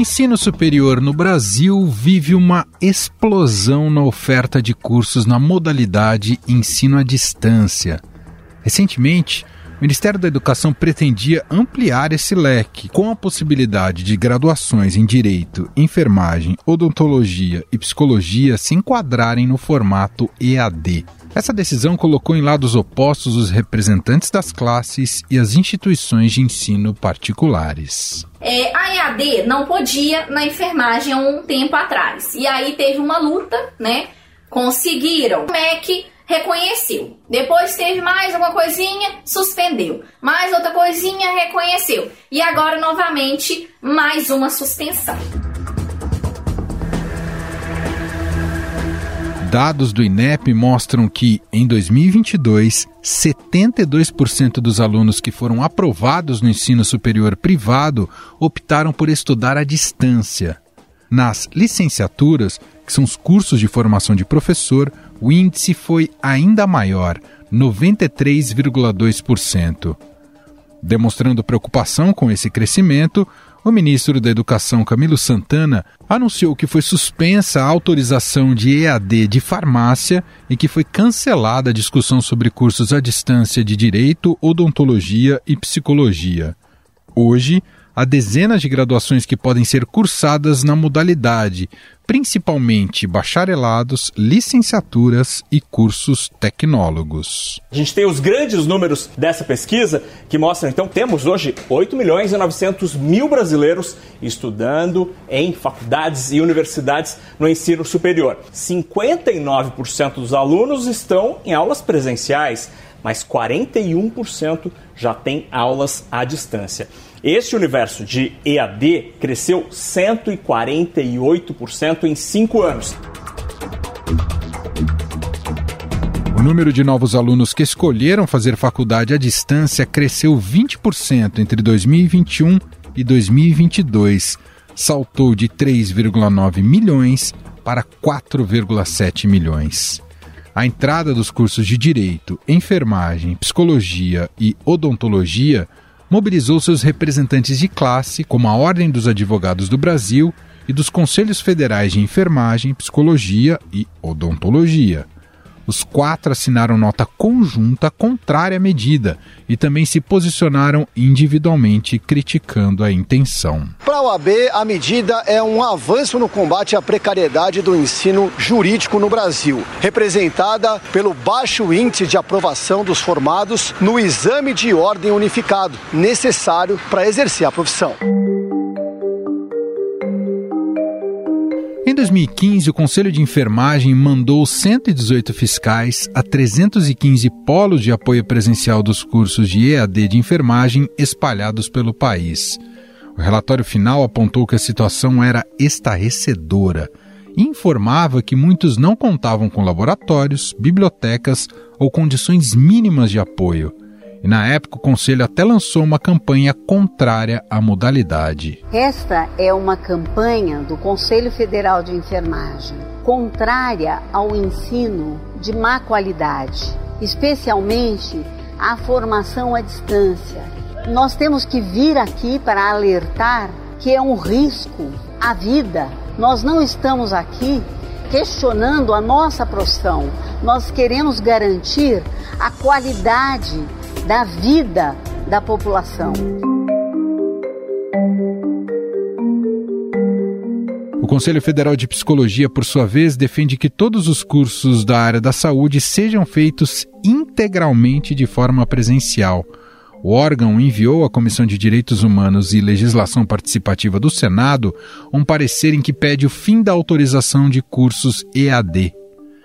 O ensino superior no Brasil vive uma explosão na oferta de cursos na modalidade ensino à distância. Recentemente, o Ministério da Educação pretendia ampliar esse leque, com a possibilidade de graduações em Direito, Enfermagem, Odontologia e Psicologia se enquadrarem no formato EAD. Essa decisão colocou em lados opostos os representantes das classes e as instituições de ensino particulares. É, a EAD não podia na enfermagem há um tempo atrás. E aí teve uma luta, né? Conseguiram. O MEC reconheceu. Depois teve mais uma coisinha, suspendeu. Mais outra coisinha, reconheceu. E agora, novamente, mais uma suspensão. Dados do INEP mostram que, em 2022, 72% dos alunos que foram aprovados no ensino superior privado optaram por estudar à distância. Nas licenciaturas, que são os cursos de formação de professor, o índice foi ainda maior, 93,2%. Demonstrando preocupação com esse crescimento, o ministro da Educação, Camilo Santana, anunciou que foi suspensa a autorização de EAD de farmácia e que foi cancelada a discussão sobre cursos à distância de Direito, Odontologia e Psicologia. Hoje, há dezenas de graduações que podem ser cursadas na modalidade, principalmente bacharelados, licenciaturas e cursos tecnólogos. A gente tem os grandes números dessa pesquisa que mostram, então, temos hoje 8 milhões e 900 mil brasileiros estudando em faculdades e universidades no ensino superior. 59% dos alunos estão em aulas presenciais, mas 41% já tem aulas à distância. Este universo de EAD cresceu 148% em cinco anos. O número de novos alunos que escolheram fazer faculdade à distância cresceu 20% entre 2021 e 2022. Saltou de 3,9 milhões para 4,7 milhões. A entrada dos cursos de Direito, Enfermagem, Psicologia e Odontologia mobilizou seus representantes de classe, como a Ordem dos Advogados do Brasil e dos Conselhos Federais de Enfermagem, Psicologia e Odontologia. Os quatro assinaram nota conjunta contrária à medida e também se posicionaram individualmente criticando a intenção. Para a OAB, a medida é um avanço no combate à precariedade do ensino jurídico no Brasil, representada pelo baixo índice de aprovação dos formados no exame de ordem unificado, necessário para exercer a profissão. 2015, o Conselho de Enfermagem mandou 118 fiscais a 315 polos de apoio presencial dos cursos de EAD de enfermagem espalhados pelo país. O relatório final apontou que a situação era estarrecedora e informava que muitos não contavam com laboratórios, bibliotecas ou condições mínimas de apoio e na época o Conselho até lançou uma campanha contrária à modalidade. Esta é uma campanha do Conselho Federal de Enfermagem contrária ao ensino de má qualidade, especialmente à formação à distância. Nós temos que vir aqui para alertar que é um risco à vida. Nós não estamos aqui questionando a nossa profissão. Nós queremos garantir a qualidade da vida da população. O Conselho Federal de Psicologia, por sua vez, defende que todos os cursos da área da saúde sejam feitos integralmente de forma presencial. O órgão enviou à Comissão de Direitos Humanos e Legislação Participativa do Senado um parecer em que pede o fim da autorização de cursos EAD.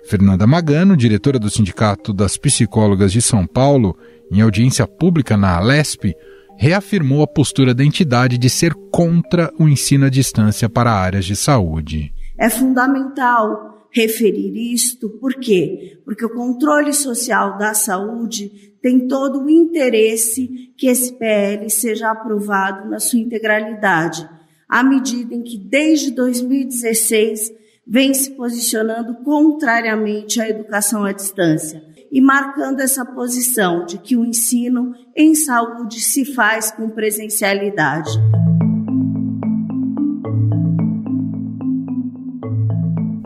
Fernanda Magano, diretora do Sindicato das Psicólogas de São Paulo, em audiência pública na Alesp, reafirmou a postura da entidade de ser contra o ensino à distância para áreas de saúde. É fundamental referir isto, por quê? Porque o controle social da saúde tem todo o interesse que esse PL seja aprovado na sua integralidade, à medida em que desde 2016 vem se posicionando contrariamente à educação à distância e marcando essa posição de que o ensino em saúde se faz com presencialidade.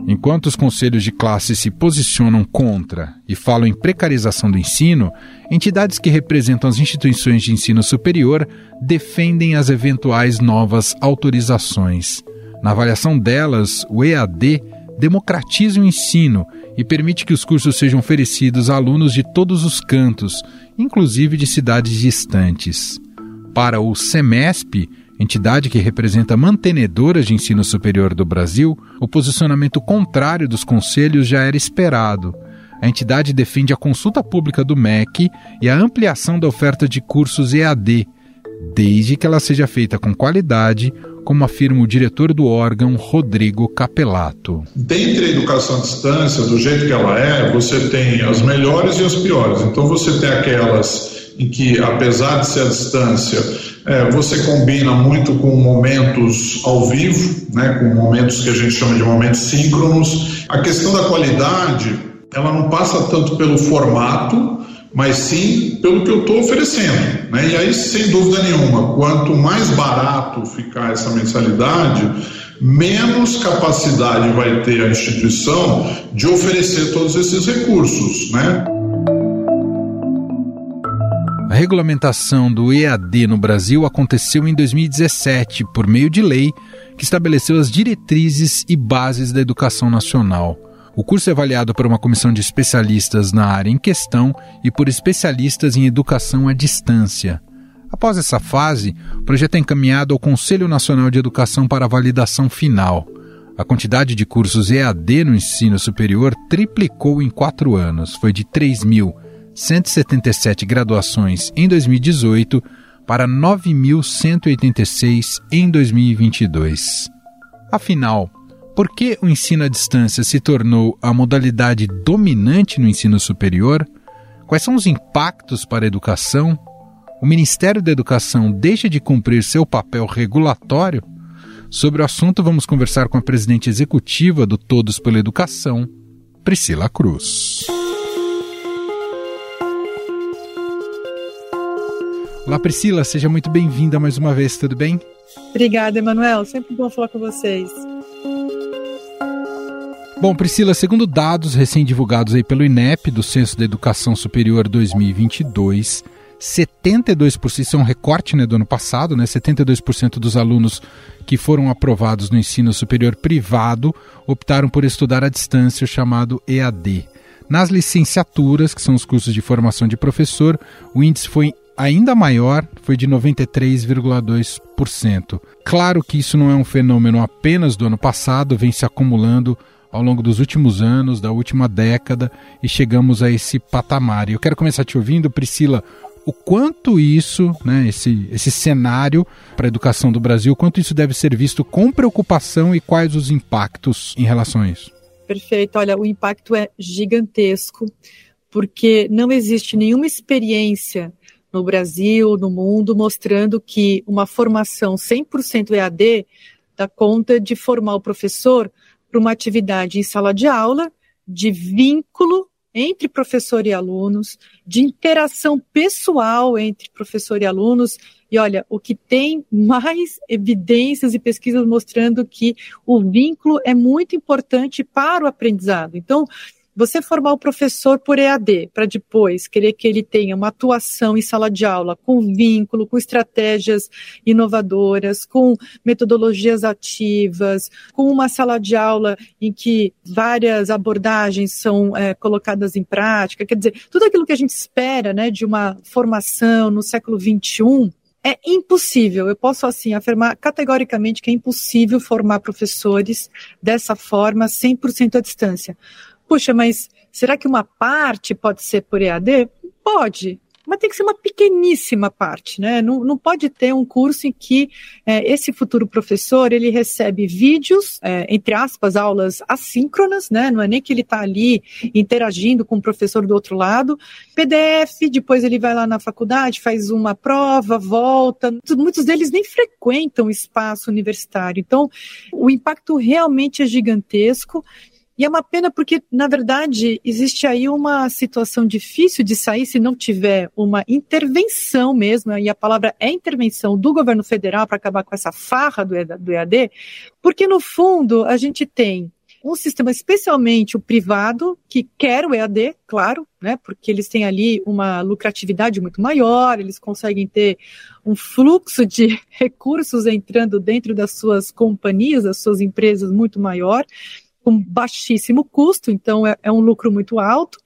Enquanto os conselhos de classe se posicionam contra e falam em precarização do ensino, entidades que representam as instituições de ensino superior defendem as eventuais novas autorizações. Na avaliação delas, o EAD democratiza o ensino e permite que os cursos sejam oferecidos a alunos de todos os cantos, inclusive de cidades distantes. Para o SEMESP, entidade que representa mantenedoras de ensino superior do Brasil, o posicionamento contrário dos conselhos já era esperado. A entidade defende a consulta pública do MEC e a ampliação da oferta de cursos EAD, desde que ela seja feita com qualidade, como afirma o diretor do órgão, Rodrigo Capelato. Dentre a educação à distância, do jeito que ela é, você tem as melhores e as piores. Então você tem aquelas em que, apesar de ser à distância, é, você combina muito com momentos ao vivo, né, com momentos que a gente chama de momentos síncronos. A questão da qualidade, ela não passa tanto pelo formato, mas sim pelo que eu estou oferecendo. Né? E aí, sem dúvida nenhuma, quanto mais barato ficar essa mensalidade, menos capacidade vai ter a instituição de oferecer todos esses recursos. Né? A regulamentação do EAD no Brasil aconteceu em 2017 por meio de lei que estabeleceu as diretrizes e bases da educação nacional. O curso é avaliado por uma comissão de especialistas na área em questão e por especialistas em educação à distância. Após essa fase, o projeto é encaminhado ao Conselho Nacional de Educação para validação final. A quantidade de cursos EAD no ensino superior triplicou em quatro anos, foi de 3 mil 177 graduações em 2018 para 9.186 em 2022. Afinal, por que o ensino à distância se tornou a modalidade dominante no ensino superior? Quais são os impactos para a educação? O Ministério da Educação deixa de cumprir seu papel regulatório? Sobre o assunto, vamos conversar com a presidente executiva do Todos pela Educação, Priscila Cruz. Olá, Priscila, seja muito bem-vinda mais uma vez, tudo bem? Obrigada, Emanuel. Sempre bom falar com vocês. Bom, Priscila, segundo dados recém-divulgados aí pelo INEP, do Censo da Educação Superior 2022, 72%, isso é um recorte né, do ano passado, né, 72% dos alunos que foram aprovados no ensino superior privado optaram por estudar à distância, o chamado EAD. Nas licenciaturas, que são os cursos de formação de professor, o índice foi ainda maior, foi de 93,2%. Claro que isso não é um fenômeno apenas do ano passado, vem se acumulando ao longo dos últimos anos, da última década, e chegamos a esse patamar. E eu quero começar te ouvindo, Priscila, o quanto isso, né, esse, esse cenário para a educação do Brasil, quanto isso deve ser visto com preocupação e quais os impactos em relação a isso? Perfeito. Olha, o impacto é gigantesco, porque não existe nenhuma experiência no Brasil, no mundo, mostrando que uma formação 100% EAD dá conta de formar o professor para uma atividade em sala de aula, de vínculo entre professor e alunos, de interação pessoal entre professor e alunos. E olha, o que tem mais evidências e pesquisas mostrando que o vínculo é muito importante para o aprendizado. Então, você formar o professor por EAD, para depois querer que ele tenha uma atuação em sala de aula com vínculo, com estratégias inovadoras, com metodologias ativas, com uma sala de aula em que várias abordagens são é, colocadas em prática, quer dizer, tudo aquilo que a gente espera né, de uma formação no século XXI, é impossível, eu posso assim afirmar categoricamente que é impossível formar professores dessa forma 100% à distância. Puxa, mas será que uma parte pode ser por EAD? Pode, mas tem que ser uma pequeníssima parte, né? Não, não pode ter um curso em que é, esse futuro professor ele recebe vídeos, é, entre aspas, aulas assíncronas, né? Não é nem que ele está ali interagindo com o professor do outro lado, PDF, depois ele vai lá na faculdade, faz uma prova, volta. Muitos deles nem frequentam o espaço universitário. Então, o impacto realmente é gigantesco e é uma pena porque, na verdade, existe aí uma situação difícil de sair se não tiver uma intervenção mesmo, e a palavra é intervenção do governo federal para acabar com essa farra do EAD, porque, no fundo, a gente tem um sistema, especialmente o privado, que quer o EAD, claro, né, porque eles têm ali uma lucratividade muito maior, eles conseguem ter um fluxo de recursos entrando dentro das suas companhias, das suas empresas muito maior, com baixíssimo custo, então é, é um lucro muito alto.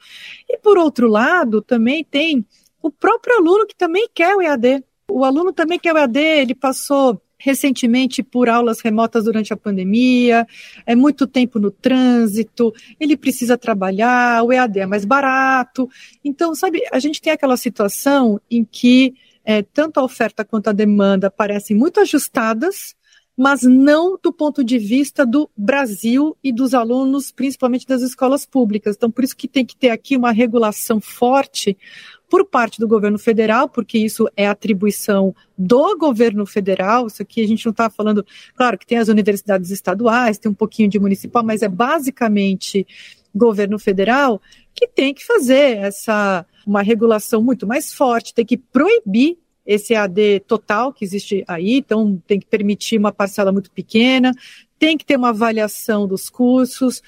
E por outro lado, também tem o próprio aluno que também quer o EAD. O aluno também quer o EAD, ele passou recentemente por aulas remotas durante a pandemia, é muito tempo no trânsito, ele precisa trabalhar, o EAD é mais barato. Então, sabe, a gente tem aquela situação em que é, tanto a oferta quanto a demanda parecem muito ajustadas, mas não do ponto de vista do Brasil e dos alunos, principalmente das escolas públicas. Então, por isso que tem que ter aqui uma regulação forte por parte do governo federal, porque isso é atribuição do governo federal. Isso aqui a gente não está falando, claro que tem as universidades estaduais, tem um pouquinho de municipal, mas é basicamente governo federal que tem que fazer essa uma regulação muito mais forte, tem que proibir esse AD total que existe aí, então tem que permitir uma parcela muito pequena, tem que ter uma avaliação dos cursos,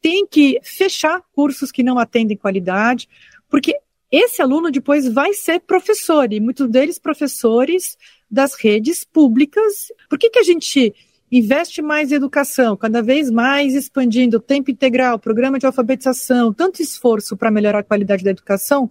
tem que fechar cursos que não atendem qualidade, porque esse aluno depois vai ser professor, e muitos deles professores das redes públicas. Por que, que a gente investe mais em educação, cada vez mais expandindo tempo integral, programa de alfabetização, tanto esforço para melhorar a qualidade da educação?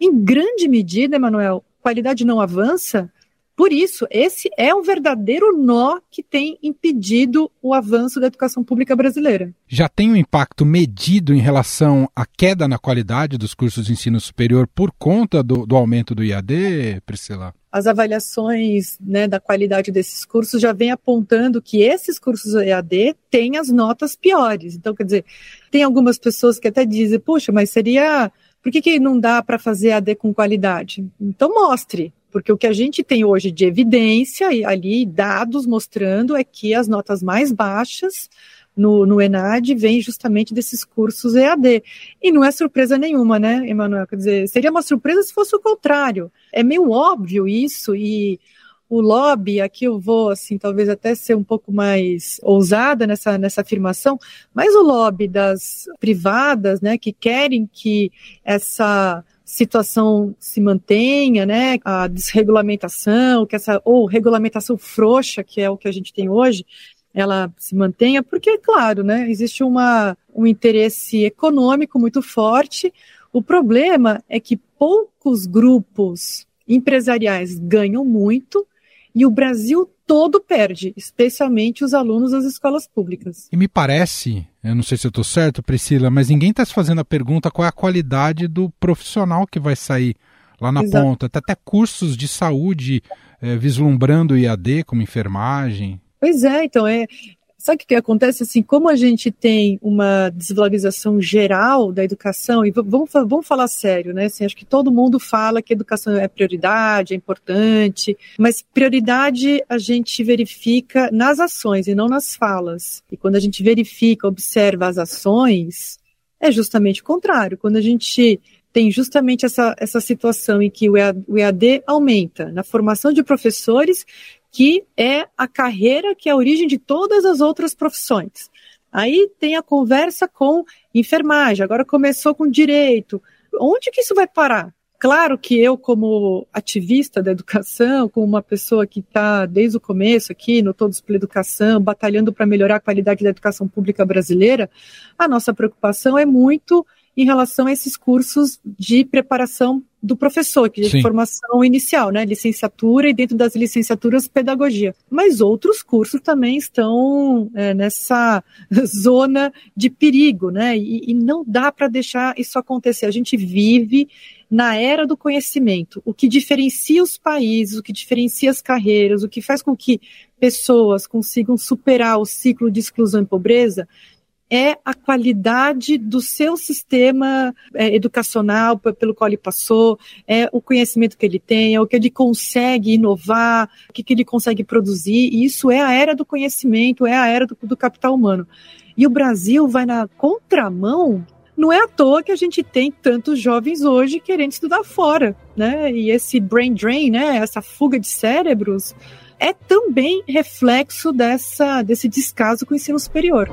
Em grande medida, Emanuel, qualidade não avança por isso, esse é o verdadeiro nó que tem impedido o avanço da educação pública brasileira. Já tem um impacto medido em relação à queda na qualidade dos cursos de ensino superior por conta do, do aumento do IAD, Priscila? As avaliações né, da qualidade desses cursos já vêm apontando que esses cursos EAD têm as notas piores. Então, quer dizer, tem algumas pessoas que até dizem, puxa, mas seria. Por que, que não dá para fazer AD com qualidade? Então, mostre porque o que a gente tem hoje de evidência e ali dados mostrando é que as notas mais baixas no, no ENAD vêm justamente desses cursos EAD. E não é surpresa nenhuma, né, Emanuel? Quer dizer, seria uma surpresa se fosse o contrário. É meio óbvio isso e o lobby, aqui eu vou, assim, talvez até ser um pouco mais ousada nessa, nessa afirmação, mas o lobby das privadas, né, que querem que essa situação se mantenha, né, a desregulamentação, que essa ou regulamentação frouxa, que é o que a gente tem hoje, ela se mantenha, porque claro, né, existe uma um interesse econômico muito forte. O problema é que poucos grupos empresariais ganham muito e o Brasil todo perde, especialmente os alunos das escolas públicas. E me parece, eu não sei se eu estou certo, Priscila, mas ninguém está se fazendo a pergunta qual é a qualidade do profissional que vai sair lá na Exato. ponta. Tem até cursos de saúde é, vislumbrando IAD, como enfermagem. Pois é, então é, Sabe o que acontece? Assim, como a gente tem uma desvalorização geral da educação, e vamos, vamos falar sério, né? Assim, acho que todo mundo fala que educação é prioridade, é importante, mas prioridade a gente verifica nas ações e não nas falas. E quando a gente verifica, observa as ações, é justamente o contrário. Quando a gente tem justamente essa, essa situação em que o EAD aumenta na formação de professores que é a carreira que é a origem de todas as outras profissões. Aí tem a conversa com enfermagem, agora começou com direito. Onde que isso vai parar? Claro que eu, como ativista da educação, como uma pessoa que está desde o começo aqui no Todos pela Educação, batalhando para melhorar a qualidade da educação pública brasileira, a nossa preocupação é muito em relação a esses cursos de preparação do professor, que é de formação inicial, né? Licenciatura e dentro das licenciaturas, pedagogia. Mas outros cursos também estão é, nessa zona de perigo, né? E, e não dá para deixar isso acontecer. A gente vive na era do conhecimento. O que diferencia os países, o que diferencia as carreiras, o que faz com que pessoas consigam superar o ciclo de exclusão e pobreza é a qualidade do seu sistema é, educacional pelo qual ele passou, é o conhecimento que ele tem, é o que ele consegue inovar, o que, que ele consegue produzir. E isso é a era do conhecimento, é a era do, do capital humano. E o Brasil vai na contramão não é à toa que a gente tem tantos jovens hoje querendo estudar fora, né? E esse brain drain, né? Essa fuga de cérebros é também reflexo dessa, desse descaso com o ensino superior.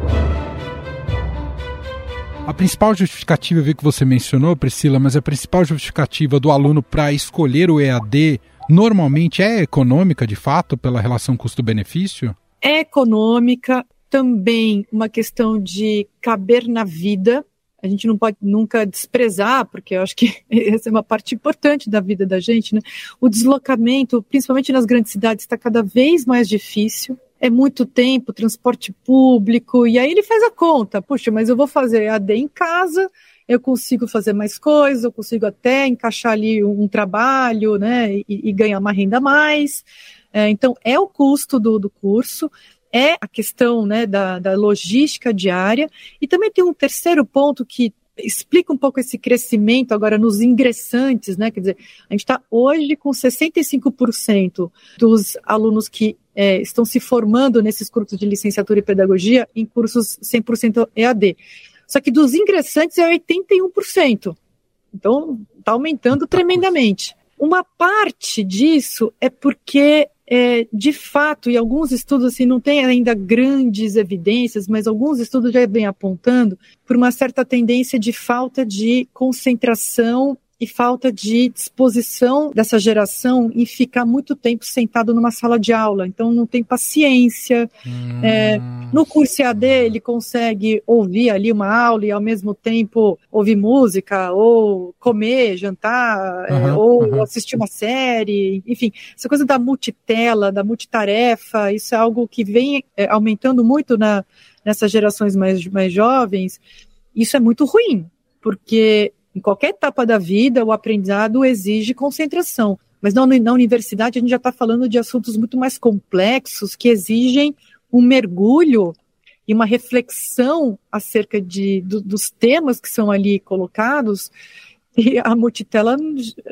A principal justificativa, eu vi que você mencionou, Priscila, mas a principal justificativa do aluno para escolher o EAD normalmente é econômica, de fato, pela relação custo-benefício? É econômica, também uma questão de caber na vida. A gente não pode nunca desprezar, porque eu acho que essa é uma parte importante da vida da gente, né? O deslocamento, principalmente nas grandes cidades, está cada vez mais difícil é muito tempo, transporte público, e aí ele faz a conta, puxa, mas eu vou fazer AD em casa, eu consigo fazer mais coisas, eu consigo até encaixar ali um, trabalho, né, e, e, ganhar uma renda a mais. É, então, é o custo do, do curso, é a questão né, da, da logística diária, e também tem um terceiro ponto que explica um pouco esse crescimento agora nos ingressantes, né? Quer dizer, a gente está hoje com 65% dos alunos que é, estão se formando nesses cursos de licenciatura e pedagogia em cursos 100% EAD. Só que dos ingressantes é 81%. Então, está aumentando tremendamente. Uma parte disso é porque, é, de fato, e alguns estudos assim, não têm ainda grandes evidências, mas alguns estudos já vêm apontando por uma certa tendência de falta de concentração e falta de disposição dessa geração em ficar muito tempo sentado numa sala de aula. Então não tem paciência. Hum. É, no curso AD ele consegue ouvir ali uma aula e ao mesmo tempo ouvir música, ou comer, jantar, uhum, é, ou uhum. assistir uma série, enfim, essa coisa da multitela, da multitarefa, isso é algo que vem é, aumentando muito na, nessas gerações mais, mais jovens. Isso é muito ruim, porque em qualquer etapa da vida, o aprendizado exige concentração. Mas na, na universidade, a gente já está falando de assuntos muito mais complexos que exigem um mergulho e uma reflexão acerca de, do, dos temas que são ali colocados. E a multitela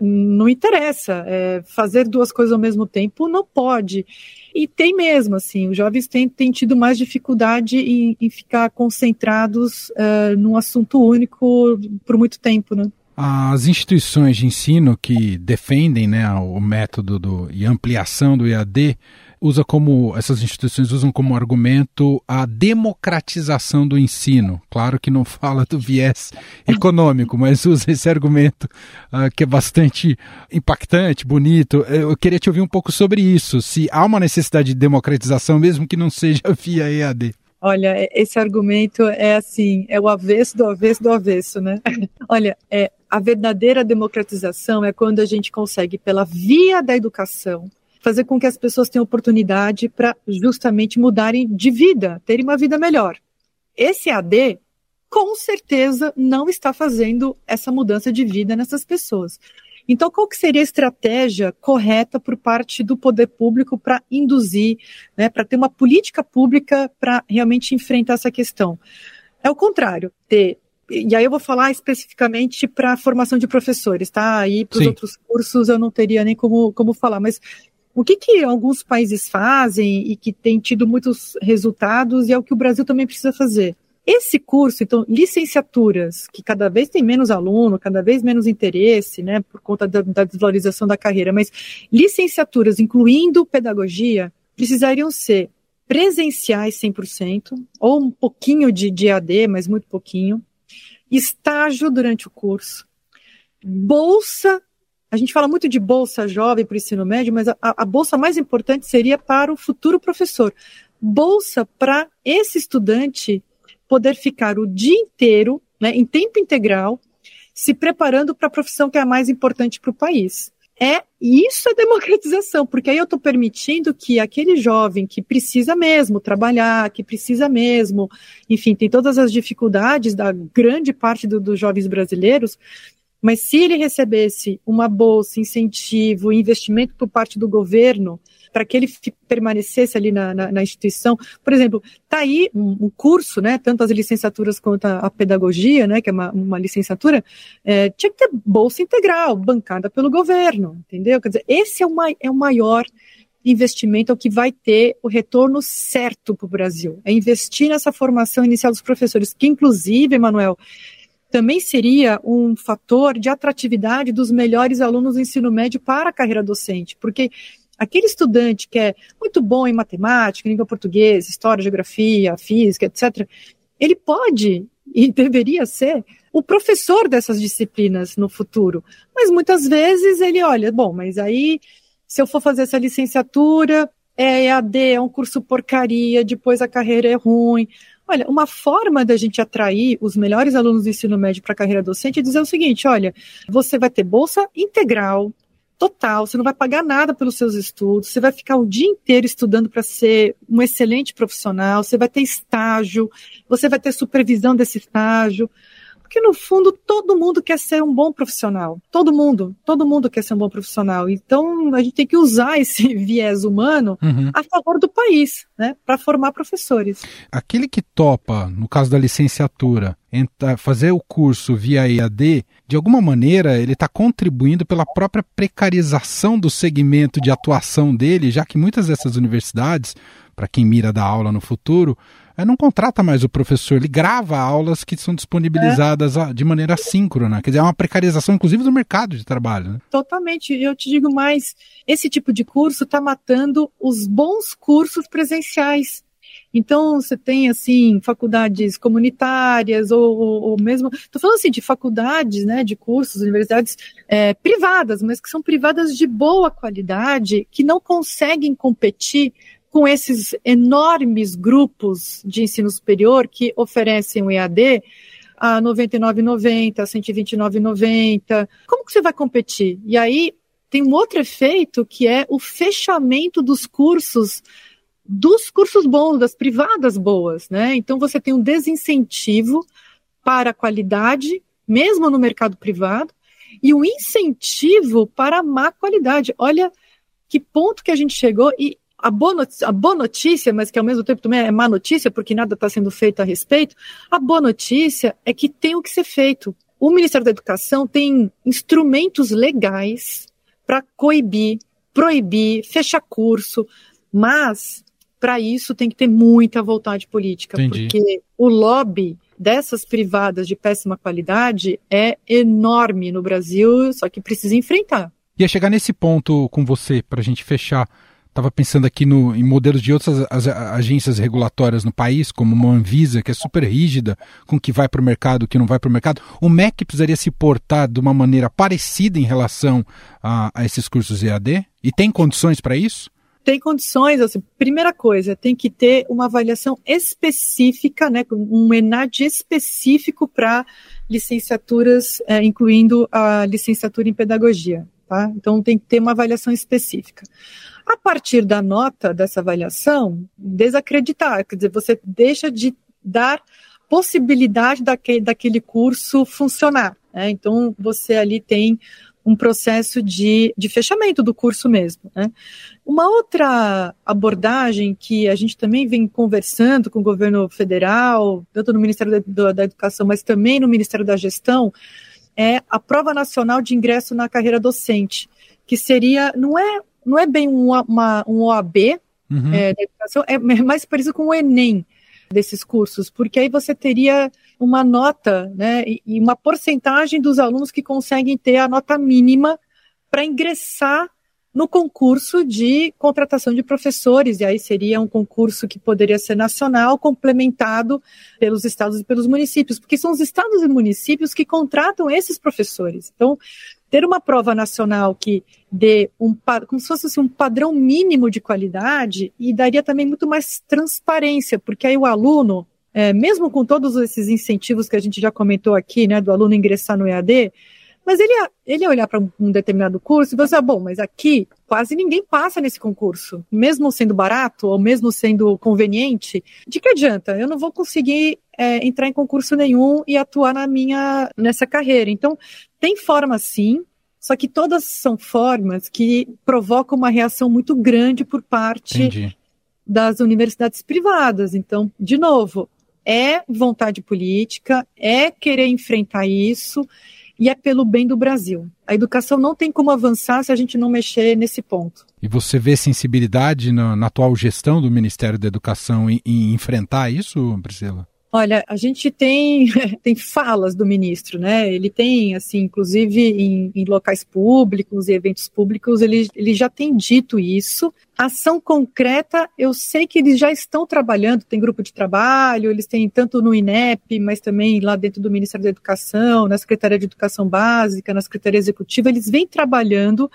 não interessa. É, fazer duas coisas ao mesmo tempo não pode. E tem mesmo, assim, os jovens têm, têm tido mais dificuldade em, em ficar concentrados uh, num assunto único por muito tempo, né? As instituições de ensino que defendem né, o método do, e ampliação do EAD usa como essas instituições usam como argumento a democratização do ensino. Claro que não fala do viés econômico, mas usa esse argumento uh, que é bastante impactante, bonito. Eu queria te ouvir um pouco sobre isso. Se há uma necessidade de democratização, mesmo que não seja via EAD. Olha, esse argumento é assim, é o avesso do avesso do avesso, né? Olha, é, a verdadeira democratização é quando a gente consegue, pela via da educação, fazer com que as pessoas tenham oportunidade para justamente mudarem de vida, terem uma vida melhor. Esse AD, com certeza, não está fazendo essa mudança de vida nessas pessoas. Então, qual que seria a estratégia correta por parte do poder público para induzir, né, para ter uma política pública para realmente enfrentar essa questão? É o contrário, ter e aí eu vou falar especificamente para a formação de professores, tá? Aí para os outros cursos eu não teria nem como, como falar, mas o que, que alguns países fazem e que tem tido muitos resultados e é o que o Brasil também precisa fazer? Esse curso, então, licenciaturas, que cada vez tem menos aluno, cada vez menos interesse, né, por conta da, da desvalorização da carreira, mas licenciaturas, incluindo pedagogia, precisariam ser presenciais 100%, ou um pouquinho de, de AD, mas muito pouquinho, estágio durante o curso, bolsa a gente fala muito de bolsa jovem para o ensino médio, mas a, a bolsa mais importante seria para o futuro professor. Bolsa para esse estudante poder ficar o dia inteiro, né, em tempo integral, se preparando para a profissão que é a mais importante para o país. É isso é democratização, porque aí eu estou permitindo que aquele jovem que precisa mesmo trabalhar, que precisa mesmo, enfim, tem todas as dificuldades da grande parte do, dos jovens brasileiros, mas se ele recebesse uma bolsa, incentivo, investimento por parte do governo, para que ele permanecesse ali na, na, na instituição, por exemplo, está aí um, um, curso, né, tanto as licenciaturas quanto a, a pedagogia, né, que é uma, uma licenciatura, é, tinha que ter bolsa integral, bancada pelo governo, entendeu? Quer dizer, esse é o, é o maior investimento, é o que vai ter o retorno certo para o Brasil, é investir nessa formação inicial dos professores, que inclusive, Emanuel, também seria um fator de atratividade dos melhores alunos do ensino médio para a carreira docente, porque aquele estudante que é muito bom em matemática, língua portuguesa, história, geografia, física, etc., ele pode e deveria ser o professor dessas disciplinas no futuro. Mas muitas vezes ele olha, bom, mas aí se eu for fazer essa licenciatura, é EAD, é um curso porcaria, depois a carreira é ruim. Olha, uma forma da gente atrair os melhores alunos do ensino médio para a carreira docente é dizer o seguinte: olha, você vai ter bolsa integral, total, você não vai pagar nada pelos seus estudos, você vai ficar o dia inteiro estudando para ser um excelente profissional, você vai ter estágio, você vai ter supervisão desse estágio. Porque no fundo todo mundo quer ser um bom profissional. Todo mundo, todo mundo quer ser um bom profissional. Então a gente tem que usar esse viés humano uhum. a favor do país, né, para formar professores. Aquele que topa, no caso da licenciatura, fazer o curso via EAD, de alguma maneira ele está contribuindo pela própria precarização do segmento de atuação dele, já que muitas dessas universidades, para quem mira dar aula no futuro, é, não contrata mais o professor, ele grava aulas que são disponibilizadas é. de maneira síncrona. Quer dizer, é uma precarização, inclusive, do mercado de trabalho. Né? Totalmente. Eu te digo mais: esse tipo de curso está matando os bons cursos presenciais. Então, você tem, assim, faculdades comunitárias, ou, ou, ou mesmo. Estou falando assim de faculdades, né, de cursos, universidades é, privadas, mas que são privadas de boa qualidade, que não conseguem competir com esses enormes grupos de ensino superior que oferecem o EAD a 99,90, 129,90. Como que você vai competir? E aí tem um outro efeito que é o fechamento dos cursos dos cursos bons, das privadas boas, né? Então você tem um desincentivo para a qualidade, mesmo no mercado privado, e um incentivo para a má qualidade. Olha que ponto que a gente chegou e a boa, notícia, a boa notícia, mas que ao mesmo tempo também é má notícia, porque nada está sendo feito a respeito, a boa notícia é que tem o que ser feito. O Ministério da Educação tem instrumentos legais para coibir, proibir, fechar curso, mas para isso tem que ter muita vontade política, Entendi. porque o lobby dessas privadas de péssima qualidade é enorme no Brasil, só que precisa enfrentar. Ia chegar nesse ponto com você, para a gente fechar. Estava pensando aqui no, em modelos de outras agências regulatórias no país, como uma Anvisa, que é super rígida com o que vai para o mercado o que não vai para o mercado. O MEC precisaria se portar de uma maneira parecida em relação a, a esses cursos EAD? E tem condições para isso? Tem condições, assim, primeira coisa, tem que ter uma avaliação específica, né, um ENAD específico para licenciaturas, é, incluindo a licenciatura em pedagogia. Tá? Então tem que ter uma avaliação específica. A partir da nota dessa avaliação, desacreditar, quer dizer, você deixa de dar possibilidade daquele, daquele curso funcionar. Né? Então, você ali tem um processo de, de fechamento do curso mesmo. Né? Uma outra abordagem que a gente também vem conversando com o governo federal, tanto no Ministério da, da Educação, mas também no Ministério da Gestão, é a prova nacional de ingresso na carreira docente, que seria, não é não é bem um, uma, um OAB uhum. é, da educação, é mais parecido com o Enem desses cursos, porque aí você teria uma nota, né, e uma porcentagem dos alunos que conseguem ter a nota mínima para ingressar no concurso de contratação de professores, e aí seria um concurso que poderia ser nacional, complementado pelos estados e pelos municípios, porque são os estados e municípios que contratam esses professores. Então, ter uma prova nacional que dê um como se fosse assim, um padrão mínimo de qualidade e daria também muito mais transparência, porque aí o aluno, é, mesmo com todos esses incentivos que a gente já comentou aqui, né, do aluno ingressar no EAD, mas ele ia, ele ia olhar para um, determinado curso e pensar, ah, bom, mas aqui quase ninguém passa nesse concurso, mesmo sendo barato ou mesmo sendo conveniente, de que adianta? Eu não vou conseguir é, entrar em concurso nenhum e atuar na minha nessa carreira. Então, tem forma sim, só que todas são formas que provocam uma reação muito grande por parte Entendi. das universidades privadas. Então, de novo, é vontade política, é querer enfrentar isso e é pelo bem do Brasil. A educação não tem como avançar se a gente não mexer nesse ponto. E você vê sensibilidade na, na atual gestão do Ministério da Educação em, em enfrentar isso, Priscila? Olha, a gente tem, tem falas do ministro, né? Ele tem, assim, inclusive em, em locais públicos e eventos públicos, ele, ele já tem dito isso. Ação concreta, eu sei que eles já estão trabalhando, tem grupo de trabalho, eles têm tanto no INEP, mas também lá dentro do Ministério da Educação, na Secretaria de Educação Básica, na Secretaria Executiva, eles vêm trabalhando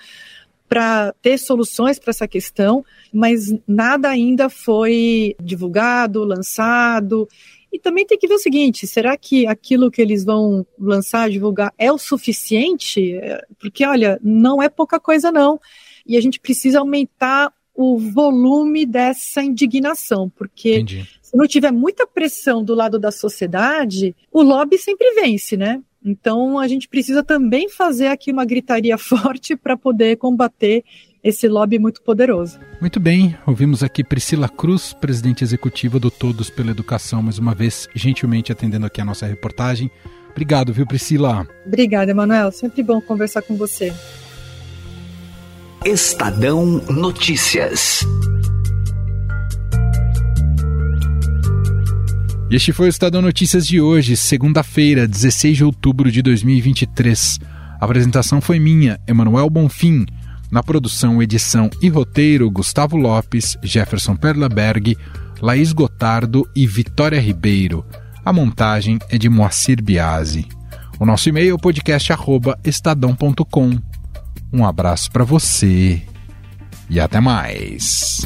para ter soluções para essa questão, mas nada ainda foi divulgado, lançado. E também tem que ver o seguinte: será que aquilo que eles vão lançar, divulgar, é o suficiente? Porque, olha, não é pouca coisa, não. E a gente precisa aumentar o volume dessa indignação, porque Entendi. se não tiver muita pressão do lado da sociedade, o lobby sempre vence, né? Então a gente precisa também fazer aqui uma gritaria forte para poder combater esse lobby muito poderoso. Muito bem, ouvimos aqui Priscila Cruz, presidente executiva do Todos pela Educação, mais uma vez gentilmente atendendo aqui a nossa reportagem. Obrigado, viu, Priscila? Obrigada, Emanuel. Sempre bom conversar com você. Estadão Notícias. Este foi o Estadão Notícias de hoje, segunda-feira, 16 de outubro de 2023. A apresentação foi minha, Emanuel Bonfim. Na produção, edição e roteiro, Gustavo Lopes, Jefferson Perlaberg, Laís Gotardo e Vitória Ribeiro. A montagem é de Moacir Biasi. O nosso e-mail é podcast@estadão.com. Um abraço para você e até mais.